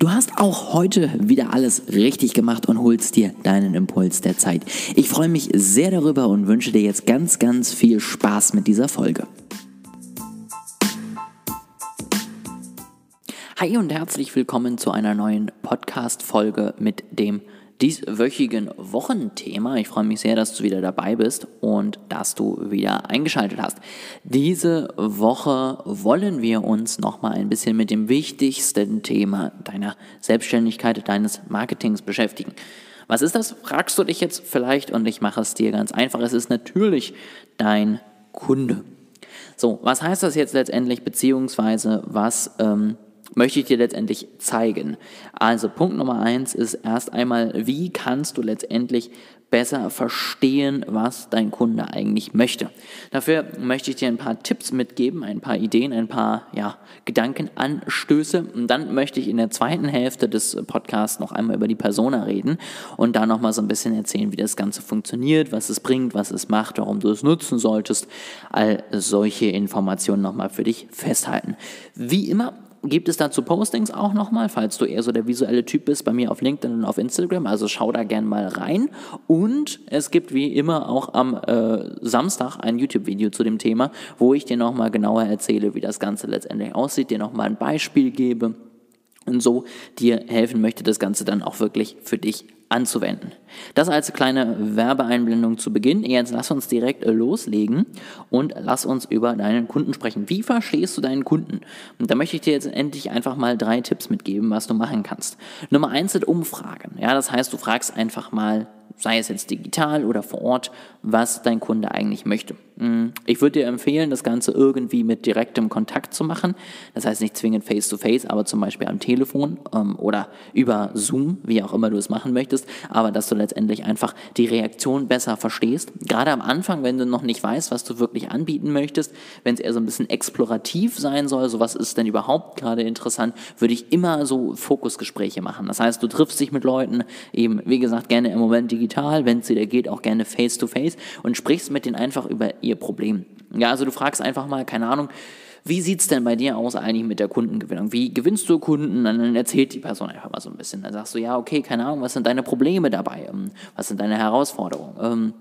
Du hast auch heute wieder alles richtig gemacht und holst dir deinen Impuls der Zeit. Ich freue mich sehr darüber und wünsche dir jetzt ganz, ganz viel Spaß mit dieser Folge. Hi und herzlich willkommen zu einer neuen Podcast-Folge mit dem dieswöchigen Wochenthema. Ich freue mich sehr, dass du wieder dabei bist und dass du wieder eingeschaltet hast. Diese Woche wollen wir uns nochmal ein bisschen mit dem wichtigsten Thema deiner Selbstständigkeit, deines Marketings beschäftigen. Was ist das? Fragst du dich jetzt vielleicht und ich mache es dir ganz einfach. Es ist natürlich dein Kunde. So, was heißt das jetzt letztendlich, beziehungsweise was ähm, möchte ich dir letztendlich zeigen. Also Punkt Nummer eins ist erst einmal, wie kannst du letztendlich besser verstehen, was dein Kunde eigentlich möchte. Dafür möchte ich dir ein paar Tipps mitgeben, ein paar Ideen, ein paar ja, Gedankenanstöße. Und dann möchte ich in der zweiten Hälfte des Podcasts noch einmal über die Persona reden und da nochmal so ein bisschen erzählen, wie das Ganze funktioniert, was es bringt, was es macht, warum du es nutzen solltest. All solche Informationen nochmal für dich festhalten. Wie immer gibt es dazu Postings auch nochmal, falls du eher so der visuelle Typ bist, bei mir auf LinkedIn und auf Instagram. Also schau da gern mal rein. Und es gibt wie immer auch am äh, Samstag ein YouTube-Video zu dem Thema, wo ich dir nochmal genauer erzähle, wie das Ganze letztendlich aussieht, dir nochmal ein Beispiel gebe und so dir helfen möchte, das Ganze dann auch wirklich für dich anzuwenden. Das als kleine Werbeeinblendung zu Beginn. Jetzt lass uns direkt loslegen und lass uns über deinen Kunden sprechen. Wie verstehst du deinen Kunden? Und da möchte ich dir jetzt endlich einfach mal drei Tipps mitgeben, was du machen kannst. Nummer eins sind Umfragen. Ja, das heißt, du fragst einfach mal sei es jetzt digital oder vor Ort, was dein Kunde eigentlich möchte. Mm, ich würde dir empfehlen, das Ganze irgendwie mit direktem Kontakt zu machen. Das heißt nicht zwingend face-to-face, -face, aber zum Beispiel am Telefon ähm, oder über Zoom, wie auch immer du es machen möchtest, aber dass du letztendlich einfach die Reaktion besser verstehst. Gerade am Anfang, wenn du noch nicht weißt, was du wirklich anbieten möchtest, wenn es eher so ein bisschen explorativ sein soll, so was ist denn überhaupt gerade interessant, würde ich immer so Fokusgespräche machen. Das heißt, du triffst dich mit Leuten, eben wie gesagt, gerne im Moment digital wenn es wieder geht, auch gerne face to face und sprichst mit denen einfach über ihr Problem. Ja, also du fragst einfach mal, keine Ahnung, wie sieht es denn bei dir aus eigentlich mit der Kundengewinnung? Wie gewinnst du Kunden? Und dann erzählt die Person einfach mal so ein bisschen. Dann sagst du, ja, okay, keine Ahnung, was sind deine Probleme dabei? Ähm, was sind deine Herausforderungen?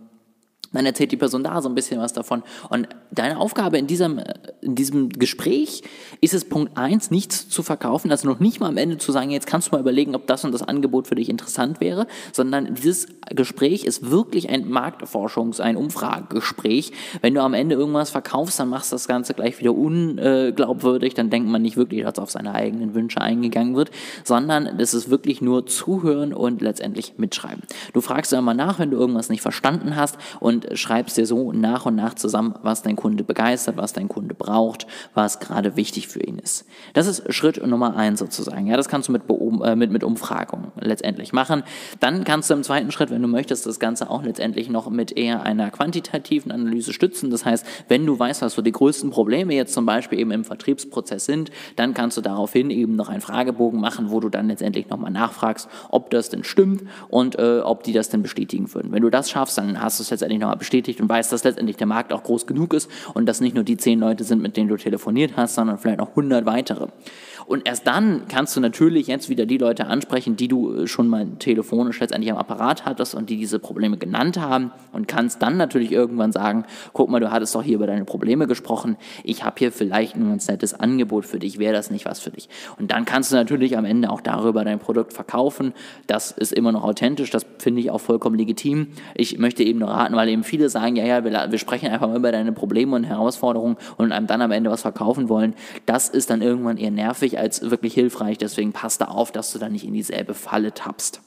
Dann erzählt die Person da so ein bisschen was davon. Und deine Aufgabe in diesem, in diesem Gespräch ist es, Punkt eins nichts zu verkaufen, also noch nicht mal am Ende zu sagen, jetzt kannst du mal überlegen, ob das und das Angebot für dich interessant wäre, sondern dieses Gespräch ist wirklich ein Marktforschungs-, ein Umfragegespräch. Wenn du am Ende irgendwas verkaufst, dann machst du das Ganze gleich wieder unglaubwürdig, dann denkt man nicht wirklich, dass auf seine eigenen Wünsche eingegangen wird, sondern das ist wirklich nur zuhören und letztendlich mitschreiben. Du fragst immer nach, wenn du irgendwas nicht verstanden hast und und schreibst dir so nach und nach zusammen, was dein Kunde begeistert, was dein Kunde braucht, was gerade wichtig für ihn ist. Das ist Schritt Nummer eins sozusagen. Ja, das kannst du mit, äh, mit, mit Umfragung letztendlich machen. Dann kannst du im zweiten Schritt, wenn du möchtest, das Ganze auch letztendlich noch mit eher einer quantitativen Analyse stützen. Das heißt, wenn du weißt, was so die größten Probleme jetzt zum Beispiel eben im Vertriebsprozess sind, dann kannst du daraufhin eben noch einen Fragebogen machen, wo du dann letztendlich nochmal nachfragst, ob das denn stimmt und äh, ob die das denn bestätigen würden. Wenn du das schaffst, dann hast du es letztendlich noch nochmal bestätigt und weißt, dass letztendlich der Markt auch groß genug ist und dass nicht nur die zehn Leute sind, mit denen du telefoniert hast, sondern vielleicht auch hundert weitere. Und erst dann kannst du natürlich jetzt wieder die Leute ansprechen, die du äh, schon mal telefonisch letztendlich am Apparat hattest und die diese Probleme genannt haben und kannst dann natürlich irgendwann sagen, guck mal, du hattest doch hier über deine Probleme gesprochen, ich habe hier vielleicht ein ganz nettes Angebot für dich, wäre das nicht was für dich? Und dann kannst du natürlich am Ende auch darüber dein Produkt verkaufen. Das ist immer noch authentisch, das finde ich auch vollkommen legitim. Ich möchte eben nur raten, weil eben viele sagen, ja, ja, wir, wir sprechen einfach mal über deine Probleme und Herausforderungen und einem dann am Ende was verkaufen wollen. Das ist dann irgendwann eher nervig als wirklich hilfreich. Deswegen passt da auf, dass du da nicht in dieselbe Falle tappst.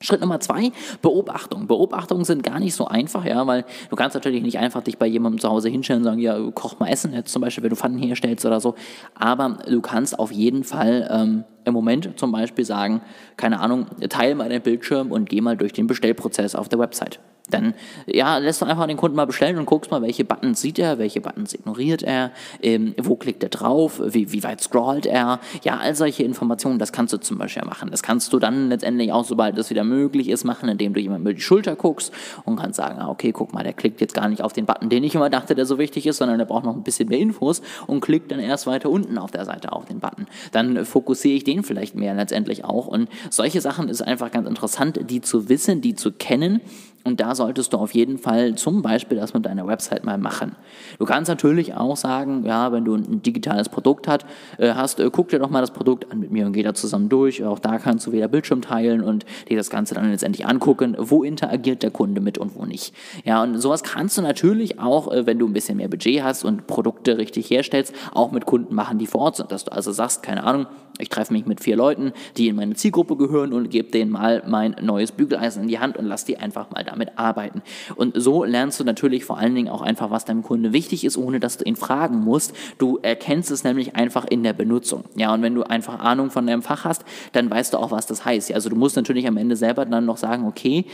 Schritt Nummer zwei, Beobachtung. Beobachtungen sind gar nicht so einfach, ja, weil du kannst natürlich nicht einfach dich bei jemandem zu Hause hinstellen und sagen, ja, koch mal Essen, jetzt zum Beispiel, wenn du Pfannen herstellst oder so. Aber du kannst auf jeden Fall ähm, im Moment zum Beispiel sagen, keine Ahnung, teile mal deinen Bildschirm und geh mal durch den Bestellprozess auf der Website. Dann ja, lässt du einfach den Kunden mal bestellen und guckst mal, welche Buttons sieht er, welche Buttons ignoriert er, ähm, wo klickt er drauf, wie, wie weit scrollt er. Ja, all solche Informationen, das kannst du zum Beispiel machen. Das kannst du dann letztendlich auch, sobald es wieder möglich ist, machen, indem du jemand über die Schulter guckst und kannst sagen, ah, okay, guck mal, der klickt jetzt gar nicht auf den Button, den ich immer dachte, der so wichtig ist, sondern der braucht noch ein bisschen mehr Infos und klickt dann erst weiter unten auf der Seite auf den Button. Dann fokussiere ich den vielleicht mehr letztendlich auch. Und solche Sachen ist einfach ganz interessant, die zu wissen, die zu kennen und da solltest du auf jeden Fall zum Beispiel das mit deiner Website mal machen. Du kannst natürlich auch sagen, ja, wenn du ein digitales Produkt hat, äh, hast, äh, guck dir doch mal das Produkt an mit mir und geh da zusammen durch. Auch da kannst du wieder Bildschirm teilen und dir das Ganze dann letztendlich angucken, wo interagiert der Kunde mit und wo nicht. Ja, und sowas kannst du natürlich auch, äh, wenn du ein bisschen mehr Budget hast und Produkte richtig herstellst, auch mit Kunden machen, die vor Ort sind. Dass du also sagst, keine Ahnung, ich treffe mich mit vier Leuten, die in meine Zielgruppe gehören und gebe denen mal mein neues Bügeleisen in die Hand und lass die einfach mal damit arbeiten. Und so lernst du natürlich vor allen Dingen auch einfach, was deinem Kunde wichtig ist, ohne dass du ihn fragen musst. Du erkennst es nämlich einfach in der Benutzung. Ja, und wenn du einfach Ahnung von deinem Fach hast, dann weißt du auch, was das heißt. Ja, also du musst natürlich am Ende selber dann noch sagen, okay,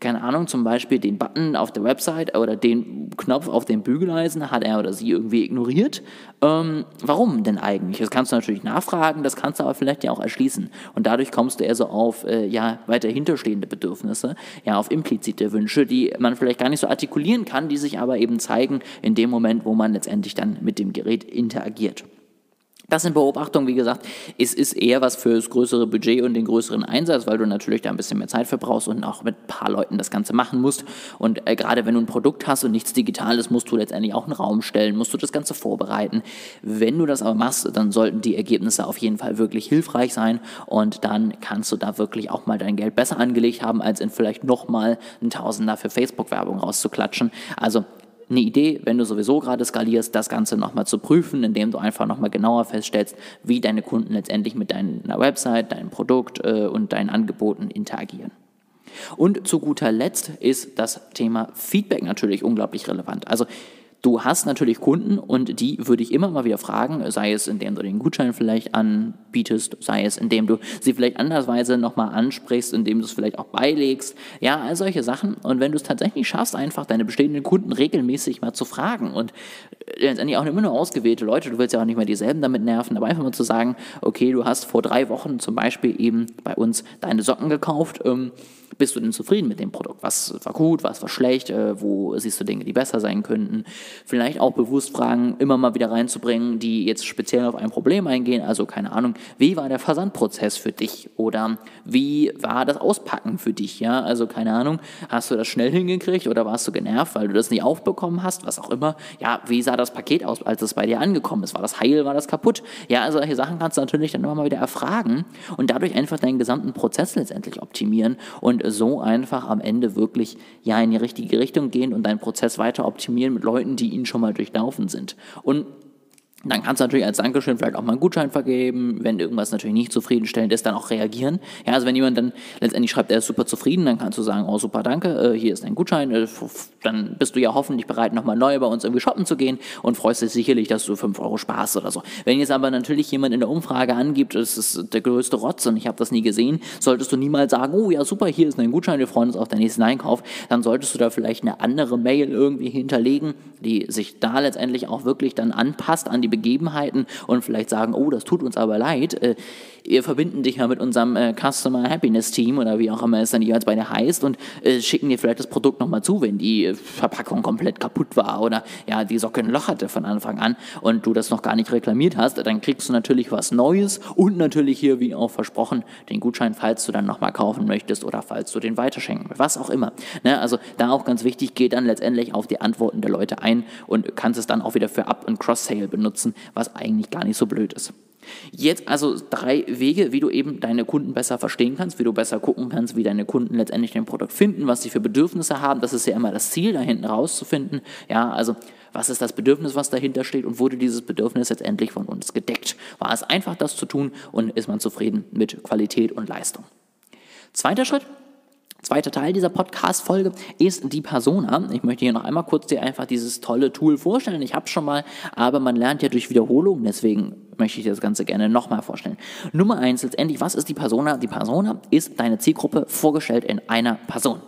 keine Ahnung, zum Beispiel den Button auf der Website oder den Knopf auf dem Bügeleisen hat er oder sie irgendwie ignoriert. Ähm, warum denn eigentlich? Das kannst du natürlich nachfragen, das kannst du aber vielleicht ja auch erschließen. Und dadurch kommst du eher so auf äh, ja, weiter hinterstehende Bedürfnisse, ja, auf implizite Wünsche, die man vielleicht gar nicht so artikulieren kann, die sich aber eben zeigen in dem Moment, wo man letztendlich dann mit dem Gerät interagiert. Das sind Beobachtungen, wie gesagt, es ist eher was für das größere Budget und den größeren Einsatz, weil du natürlich da ein bisschen mehr Zeit für brauchst und auch mit ein paar Leuten das Ganze machen musst. Und äh, gerade wenn du ein Produkt hast und nichts Digitales, musst du letztendlich auch einen Raum stellen, musst du das Ganze vorbereiten. Wenn du das aber machst, dann sollten die Ergebnisse auf jeden Fall wirklich hilfreich sein und dann kannst du da wirklich auch mal dein Geld besser angelegt haben, als in vielleicht nochmal ein Tausender für Facebook-Werbung rauszuklatschen. Also eine Idee, wenn du sowieso gerade skalierst, das Ganze nochmal zu prüfen, indem du einfach nochmal genauer feststellst, wie deine Kunden letztendlich mit deiner Website, deinem Produkt äh, und deinen Angeboten interagieren. Und zu guter Letzt ist das Thema Feedback natürlich unglaublich relevant. Also Du hast natürlich Kunden und die würde ich immer mal wieder fragen, sei es indem du den Gutschein vielleicht anbietest, sei es indem du sie vielleicht andersweise nochmal ansprichst, indem du es vielleicht auch beilegst. Ja, all solche Sachen. Und wenn du es tatsächlich schaffst, einfach deine bestehenden Kunden regelmäßig mal zu fragen und letztendlich auch immer nur ausgewählte Leute, du willst ja auch nicht mehr dieselben damit nerven, aber einfach mal zu sagen, okay, du hast vor drei Wochen zum Beispiel eben bei uns deine Socken gekauft, ähm, bist du denn zufrieden mit dem Produkt? Was war gut, was war schlecht? Äh, wo siehst du Dinge, die besser sein könnten? Vielleicht auch bewusst Fragen immer mal wieder reinzubringen, die jetzt speziell auf ein Problem eingehen. Also keine Ahnung, wie war der Versandprozess für dich? Oder wie war das Auspacken für dich? Ja, also keine Ahnung, hast du das schnell hingekriegt oder warst du genervt, weil du das nicht aufbekommen hast? Was auch immer. Ja, wie sah das Paket aus, als es bei dir angekommen ist? War das heil, war das kaputt? Ja, also solche Sachen kannst du natürlich dann immer mal wieder erfragen und dadurch einfach deinen gesamten Prozess letztendlich optimieren und so einfach am Ende wirklich ja in die richtige Richtung gehen und deinen Prozess weiter optimieren mit Leuten, die ihn schon mal durchlaufen sind. Und dann kannst du natürlich als Dankeschön vielleicht auch mal einen Gutschein vergeben. Wenn irgendwas natürlich nicht zufriedenstellend ist, dann auch reagieren. Ja, also wenn jemand dann letztendlich schreibt, er ist super zufrieden, dann kannst du sagen, oh super, danke, äh, hier ist ein Gutschein. Äh, dann bist du ja hoffentlich bereit, nochmal neu bei uns irgendwie shoppen zu gehen und freust dich sicherlich, dass du 5 Euro sparst oder so. Wenn jetzt aber natürlich jemand in der Umfrage angibt, es ist der größte Rotz und ich habe das nie gesehen, solltest du niemals sagen, oh ja super, hier ist ein Gutschein, wir freuen uns auf den nächsten Einkauf. Dann solltest du da vielleicht eine andere Mail irgendwie hinterlegen, die sich da letztendlich auch wirklich dann anpasst an die Begebenheiten und vielleicht sagen, oh, das tut uns aber leid. Äh, wir verbinden dich ja mit unserem äh, Customer Happiness Team oder wie auch immer es dann jeweils bei dir heißt und äh, schicken dir vielleicht das Produkt nochmal zu, wenn die Verpackung komplett kaputt war oder ja, die Socke ein Loch hatte von Anfang an und du das noch gar nicht reklamiert hast, dann kriegst du natürlich was Neues und natürlich hier, wie auch versprochen, den Gutschein, falls du dann nochmal kaufen möchtest oder falls du den weiterschenken willst, was auch immer. Ne? Also da auch ganz wichtig, geh dann letztendlich auf die Antworten der Leute ein und kannst es dann auch wieder für Up- und Cross-Sale benutzen, was eigentlich gar nicht so blöd ist. Jetzt also drei Wege, wie du eben deine Kunden besser verstehen kannst, wie du besser gucken kannst, wie deine Kunden letztendlich dein Produkt finden, was sie für Bedürfnisse haben. Das ist ja immer das Ziel, da hinten rauszufinden. Ja, also was ist das Bedürfnis, was dahinter steht und wurde dieses Bedürfnis letztendlich von uns gedeckt? War es einfach, das zu tun und ist man zufrieden mit Qualität und Leistung? Zweiter Schritt, Zweiter Teil dieser Podcast-Folge ist die Persona. Ich möchte hier noch einmal kurz dir einfach dieses tolle Tool vorstellen. Ich habe schon mal, aber man lernt ja durch Wiederholung, deswegen möchte ich dir das Ganze gerne nochmal vorstellen. Nummer eins, letztendlich, was ist die Persona? Die Persona ist deine Zielgruppe vorgestellt in einer Person.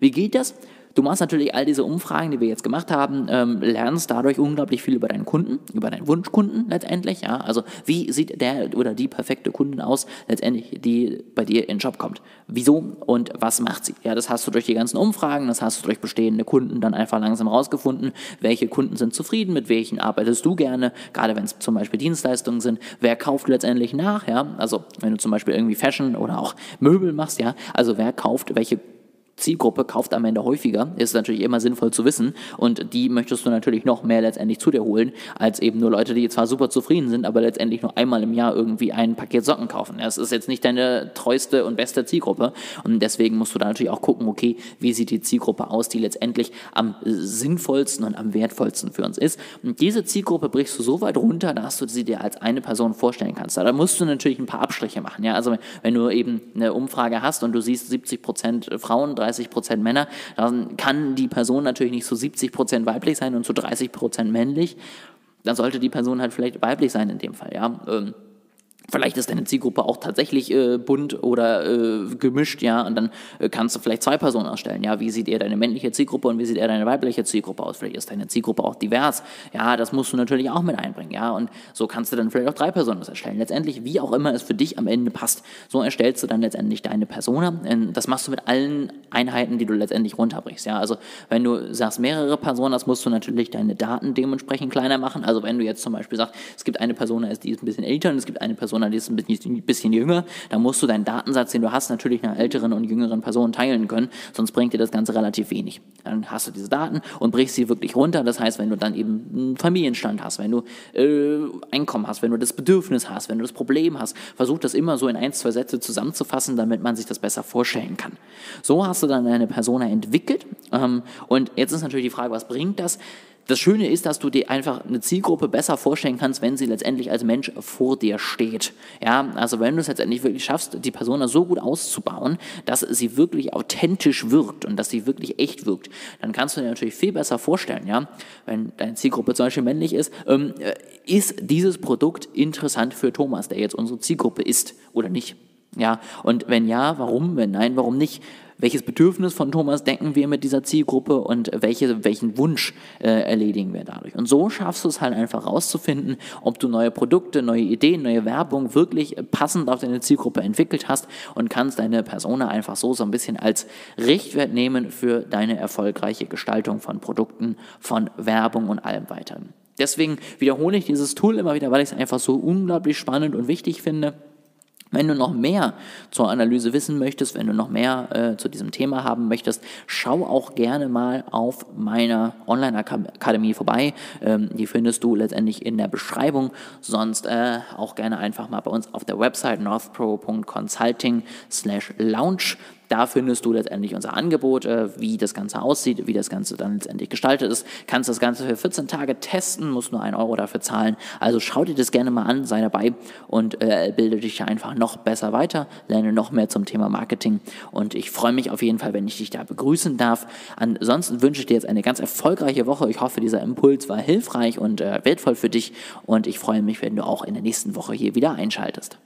Wie geht das? Du machst natürlich all diese Umfragen, die wir jetzt gemacht haben, ähm, lernst dadurch unglaublich viel über deinen Kunden, über deinen Wunschkunden letztendlich. Ja? Also wie sieht der oder die perfekte Kundin aus, letztendlich, die bei dir in den Job kommt. Wieso und was macht sie? Ja, das hast du durch die ganzen Umfragen, das hast du durch bestehende Kunden dann einfach langsam rausgefunden. Welche Kunden sind zufrieden, mit welchen arbeitest du gerne, gerade wenn es zum Beispiel Dienstleistungen sind. Wer kauft letztendlich nach? Ja? Also wenn du zum Beispiel irgendwie Fashion oder auch Möbel machst, ja, also wer kauft welche Zielgruppe kauft am Ende häufiger, ist natürlich immer sinnvoll zu wissen und die möchtest du natürlich noch mehr letztendlich zu dir holen, als eben nur Leute, die zwar super zufrieden sind, aber letztendlich nur einmal im Jahr irgendwie ein Paket Socken kaufen. Das ist jetzt nicht deine treueste und beste Zielgruppe und deswegen musst du da natürlich auch gucken, okay, wie sieht die Zielgruppe aus, die letztendlich am sinnvollsten und am wertvollsten für uns ist. Und diese Zielgruppe brichst du so weit runter, dass du sie dir als eine Person vorstellen kannst. Da musst du natürlich ein paar Abstriche machen. Ja? Also wenn du eben eine Umfrage hast und du siehst 70 Prozent Frauen, 30 Prozent Männer, dann kann die Person natürlich nicht zu 70 Prozent weiblich sein und zu 30 Prozent männlich. Dann sollte die Person halt vielleicht weiblich sein in dem Fall, ja. Ähm, Vielleicht ist deine Zielgruppe auch tatsächlich äh, bunt oder äh, gemischt, ja, und dann äh, kannst du vielleicht zwei Personen ausstellen, ja, wie sieht eher deine männliche Zielgruppe und wie sieht eher deine weibliche Zielgruppe aus? Vielleicht ist deine Zielgruppe auch divers, ja, das musst du natürlich auch mit einbringen, ja, und so kannst du dann vielleicht auch drei Personen erstellen. Letztendlich, wie auch immer es für dich am Ende passt, so erstellst du dann letztendlich deine Persona. Das machst du mit allen Einheiten, die du letztendlich runterbrichst, ja, also wenn du sagst mehrere Personen, das musst du natürlich deine Daten dementsprechend kleiner machen. Also wenn du jetzt zum Beispiel sagst, es gibt eine Person, die ist ein bisschen älter und es gibt eine Person Persona, die ist ein bisschen, jünger, dann musst du deinen Datensatz, den du hast, natürlich nach älteren und jüngeren Personen teilen können, sonst bringt dir das Ganze relativ wenig. Dann hast du diese Daten und brichst sie wirklich runter. Das heißt, wenn du dann eben einen Familienstand hast, wenn du äh, Einkommen hast, wenn du das Bedürfnis hast, wenn du das Problem hast, versuch das immer so in ein, zwei Sätze zusammenzufassen, damit man sich das besser vorstellen kann. So hast du dann eine Persona entwickelt ähm, und jetzt ist natürlich die Frage, was bringt das? Das Schöne ist, dass du dir einfach eine Zielgruppe besser vorstellen kannst, wenn sie letztendlich als Mensch vor dir steht. Ja, also wenn du es letztendlich wirklich schaffst, die Persona so gut auszubauen, dass sie wirklich authentisch wirkt und dass sie wirklich echt wirkt, dann kannst du dir natürlich viel besser vorstellen, ja, wenn deine Zielgruppe zum Beispiel männlich ist, ähm, äh, ist dieses Produkt interessant für Thomas, der jetzt unsere Zielgruppe ist oder nicht? Ja, und wenn ja, warum? Wenn nein, warum nicht? Welches Bedürfnis von Thomas denken wir mit dieser Zielgruppe und welche, welchen Wunsch äh, erledigen wir dadurch. Und so schaffst du es halt einfach rauszufinden, ob du neue Produkte, neue Ideen, neue Werbung wirklich passend auf deine Zielgruppe entwickelt hast und kannst deine Persona einfach so so ein bisschen als Richtwert nehmen für deine erfolgreiche Gestaltung von Produkten, von Werbung und allem weiteren. Deswegen wiederhole ich dieses Tool immer wieder, weil ich es einfach so unglaublich spannend und wichtig finde. Wenn du noch mehr zur Analyse wissen möchtest, wenn du noch mehr äh, zu diesem Thema haben möchtest, schau auch gerne mal auf meiner Online-Akademie vorbei. Ähm, die findest du letztendlich in der Beschreibung. Sonst äh, auch gerne einfach mal bei uns auf der Website northpro.consulting slash lounge. Da findest du letztendlich unser Angebot, äh, wie das Ganze aussieht, wie das Ganze dann letztendlich gestaltet ist. Kannst das Ganze für 14 Tage testen, musst nur einen Euro dafür zahlen. Also schau dir das gerne mal an, sei dabei und äh, bilde dich einfach noch besser weiter, lerne noch mehr zum Thema Marketing und ich freue mich auf jeden Fall, wenn ich dich da begrüßen darf. Ansonsten wünsche ich dir jetzt eine ganz erfolgreiche Woche. Ich hoffe, dieser Impuls war hilfreich und äh, wertvoll für dich und ich freue mich, wenn du auch in der nächsten Woche hier wieder einschaltest.